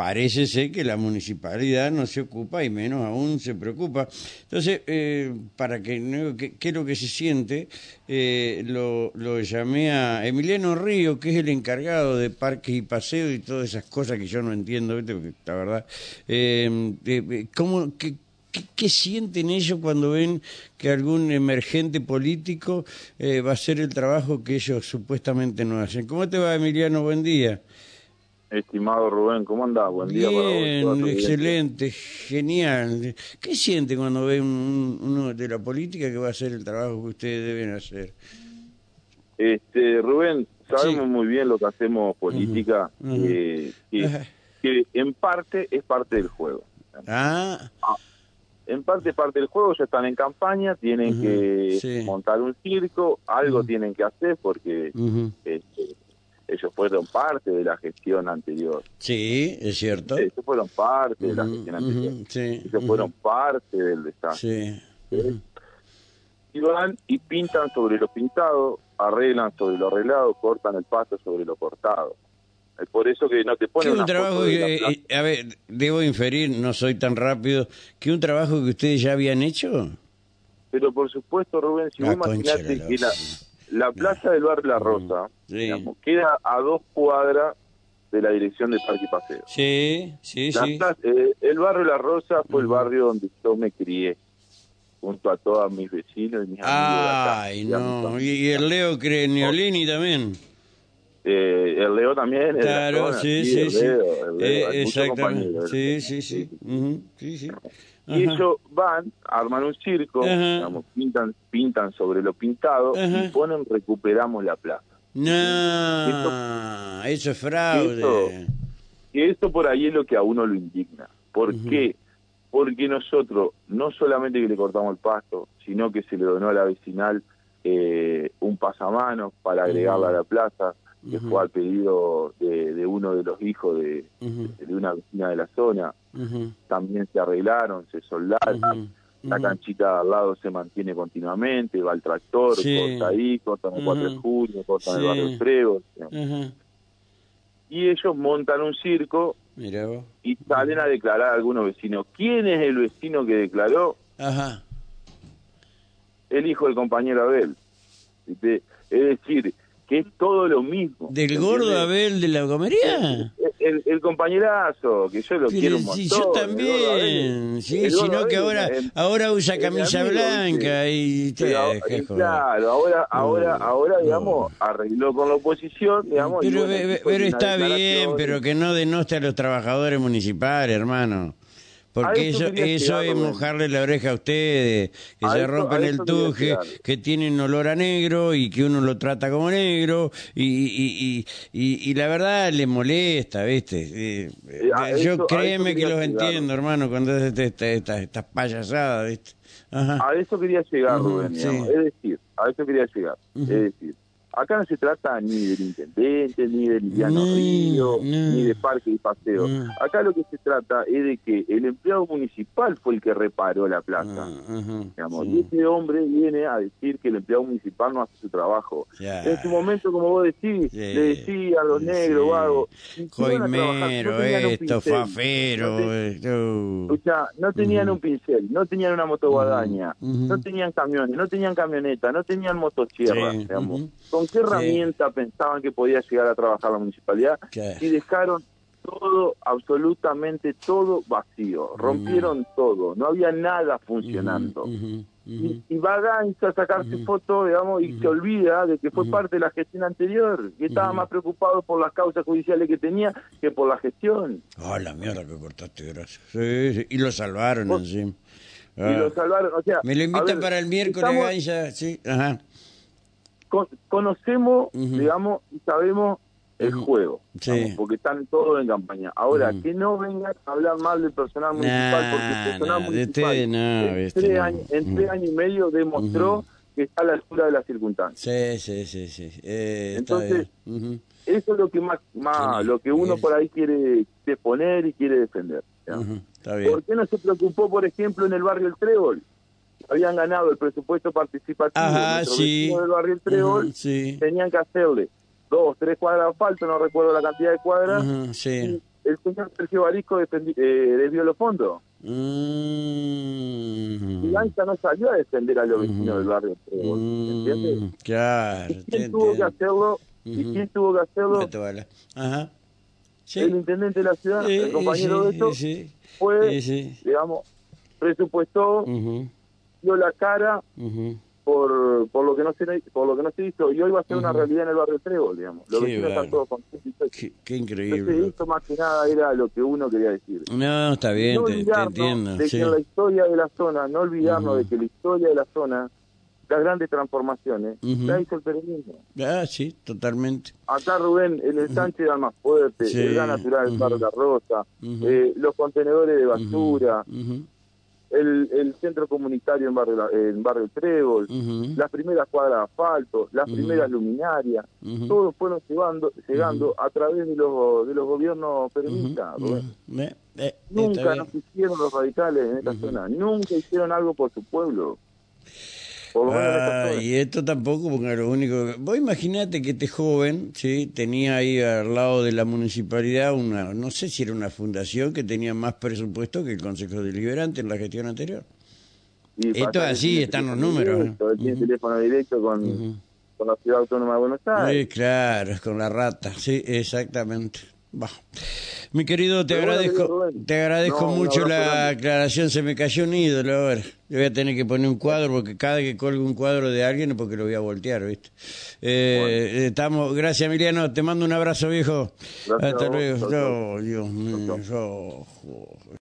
parece ser que la municipalidad no se ocupa y menos aún se preocupa. Entonces, eh, para que, que qué es lo que se siente, eh, lo, lo llamé a Emiliano Río, que es el encargado de parques y paseos y todas esas cosas que yo no entiendo, ¿viste? La verdad. Eh, ¿cómo, qué, qué, qué sienten ellos cuando ven que algún emergente político eh, va a hacer el trabajo que ellos supuestamente no hacen? ¿Cómo te va, Emiliano? Buen día. Estimado Rubén, ¿cómo andás? Buen día para vos. Bien, excelente, genial. ¿Qué siente cuando ve un- uno de la política que va a hacer el trabajo que ustedes deben hacer? Este, Rubén, sabemos Sí. muy bien lo que hacemos política, ujú. eh, que, en parte es parte del juego. Ah, En parte es parte del juego, ya están en campaña, tienen que sí. montar un circo, algo tienen que hacer porque este, ellos fueron parte de la gestión anterior. sí, es cierto. Ellos fueron parte de la gestión anterior. sí, Ellos ujú. fueron parte del desastre. Sí. Y van y pintan sobre lo pintado, arreglan sobre lo arreglado, cortan el pasto sobre lo cortado. Es por eso que no te ponen un trabajo que, eh, a ver, debo inferir, no soy tan rápido, que un trabajo que ustedes ya habían hecho. Pero por supuesto, Rubén, si La vos imaginate la que la. La plaza del barrio La Rosa Sí. digamos, queda a dos cuadras de la dirección de Parque y Paseo. Sí, sí, La sí. plaza- eh, el barrio La Rosa fue el barrio donde yo me crié, junto a todos mis vecinos y mis amigos. de acá, Ay, no. Y, el Leo Creniolini también. Eh, el Leo también. Claro, zona, sí, sí, el sí. Leo, el Leo, Eh, exactamente. Sí, sí, sí. Ujú, sí, sí. Y ellos van, arman un circo, digamos, pintan, pintan sobre lo pintado Ajá. y ponen recuperamos la plaza. No, eso es fraude. Y esto por ahí es lo que a uno lo indigna. ¿Por qué? Porque nosotros no solamente que le cortamos el pasto, sino que se le donó a la vecinal eh, un pasamanos para agregarla a la plaza, que fue al pedido de, de uno de los hijos de, una vecina de la zona. También se arreglaron, se soldaron. La canchita al lado se mantiene continuamente, va el tractor, Sí. corta ahí, cortan el 4 de Ujú. junio, cortan Sí. el barrio Trébol. Ajá. Y ellos montan un circo vos. y salen a declarar a algunos vecinos. ¿Quién es el vecino que declaró? Ajá. El hijo del compañero Abel. ¿Viste? Es decir, que es todo lo mismo. ¿Del gordo Abel de la comería? El, el compañerazo, que yo lo Pero quiero un montón. yo el gordo también, sí, El sino que ahora el- ahora usa el camisa amigo, blanca y te joder. claro, ahora, ahora, No, ahora, no. digamos, arregló con la oposición, digamos. y Pero, bueno, ve- hizo pero está bien, pero que no denoste a los trabajadores municipales, hermano. Porque eso eso, es Rubén. mojarle la oreja a ustedes, que A se rompen el tuje, que tienen olor a negro y que uno lo trata como negro y, y, y, y, la verdad le molesta, ¿viste? Eh, Eh, yo créeme que los entiendo, hermano, cuando es este- esta- esta- estas payasadas, ¿viste? Ajá. A eso quería llegar, Rubén. sí. Es decir, a eso quería llegar. Es decir, acá no se trata ni del intendente, ni de Liliano No, Río, no. ni de parque y paseo. No. Acá lo que se trata es de que el empleado municipal fue el que reparó la plaza. Ah, ajá, digamos. sí. Y este hombre viene a decir que el empleado municipal no hace su trabajo. En su momento, como vos decís, le decía a los negros, vagos, a trabajar, Coimero, esto, fafero, esto. Escuchá, no tenían un pincel, no tenían una motoguadaña, no tenían camiones, no tenían camioneta, no tenían motosierra, digamos. ¿Con qué herramienta pensaban que podía llegar a trabajar la municipalidad? Claro. Y dejaron todo, absolutamente todo vacío. Rompieron todo, no había nada funcionando. Ujú, ujú, Y, y va Gainz a sacarse fotos, digamos, y se olvida de que fue parte de la gestión anterior, y estaba más preocupado por las causas judiciales que tenía que por la gestión. Ah, la mierda que cortaste, gracias. Sí, sí, Y lo salvaron encima. Y Ah. lo salvaron, o sea... Me lo invitan ver, para el miércoles, estamos- sí. Ajá. Con- conocemos, digamos, y sabemos el juego, Sí. digamos, porque están todos en campaña. Ahora, que no vengan a hablar mal del personal municipal, porque el personal nah, municipal en, tres años, en tres Ujú. años y medio demostró que está a la altura de las circunstancias. Sí, sí, sí, sí. Eh, Entonces, Eso es lo que más, más Sí, lo que uno por ahí quiere exponer y quiere defender. Está bien. ¿Por qué no se preocupó, por ejemplo, en el barrio El Trébol? Habían ganado el presupuesto participativo. Ajá, sí. del barrio El sí. tenían que hacerle dos, tres cuadras de asfalto, no recuerdo la cantidad de cuadras, sí. el señor Sergio Barisco defendi- eh, desvió los fondos. Mm. Y ANSA no salió a defender a los vecinos del barrio Trébol, ¿entiendes? Mm, Claro, ¿Y te quién tuvo que hacerlo? ¿Y quién tuvo que hacerlo? Ajá. Sí. El intendente de la ciudad, Eh, el compañero eh, de esto, sí. fue, digamos, presupuestó, dio la cara ujú. por, por lo que no se por lo que no se hizo y hoy va a ser una Ujú. realidad en el barrio Trébol, digamos. Los Qué vecinos están todos contentos. Qué, qué Entonces, increíble. esto más que nada era lo que uno quería decir. No, está bien, no te, te entiendo. de sí. que la historia de la zona, no olvidarnos Ujú. de que la historia de la zona, las grandes transformaciones, Ujú. la hizo el peronismo. Ah, sí, totalmente. Acá Rubén, en el Sánchez era más fuerte, Sí. el gas natural del Ujú. barrio La Rosa, Ujú. eh, los contenedores de basura, el, el centro comunitario en barrio, en barrio Trébol, ujú, las primeras cuadras de asfalto, las primeras luminarias, todos fueron llegando, llegando a través de los, de los gobiernos peronistas. Eh, eh, Nunca nos hicieron los radicales en esta zona, nunca hicieron algo por su pueblo. Por lo menos en esta Ah, y esto tampoco, porque lo único que... Vos imaginate que este joven, ¿sí? Tenía ahí al lado de la municipalidad una, no sé si era una fundación que tenía más presupuesto que el Consejo Deliberante en la gestión anterior. Y esto así, están los números, directo, tiene teléfono directo con la Ciudad Autónoma de Buenos Aires. Sí, claro, con la rata, sí, exactamente. Bah. Mi querido, te Pero agradezco, te agradezco No, mucho la grande. aclaración, se me cayó un ídolo ahora. Yo voy a tener que poner un cuadro porque cada que colgue un cuadro de alguien es porque lo voy a voltear, ¿viste? Eh, Estamos, gracias Emiliano, te mando un abrazo viejo. Gracias Hasta vos. luego. No, Dios mío,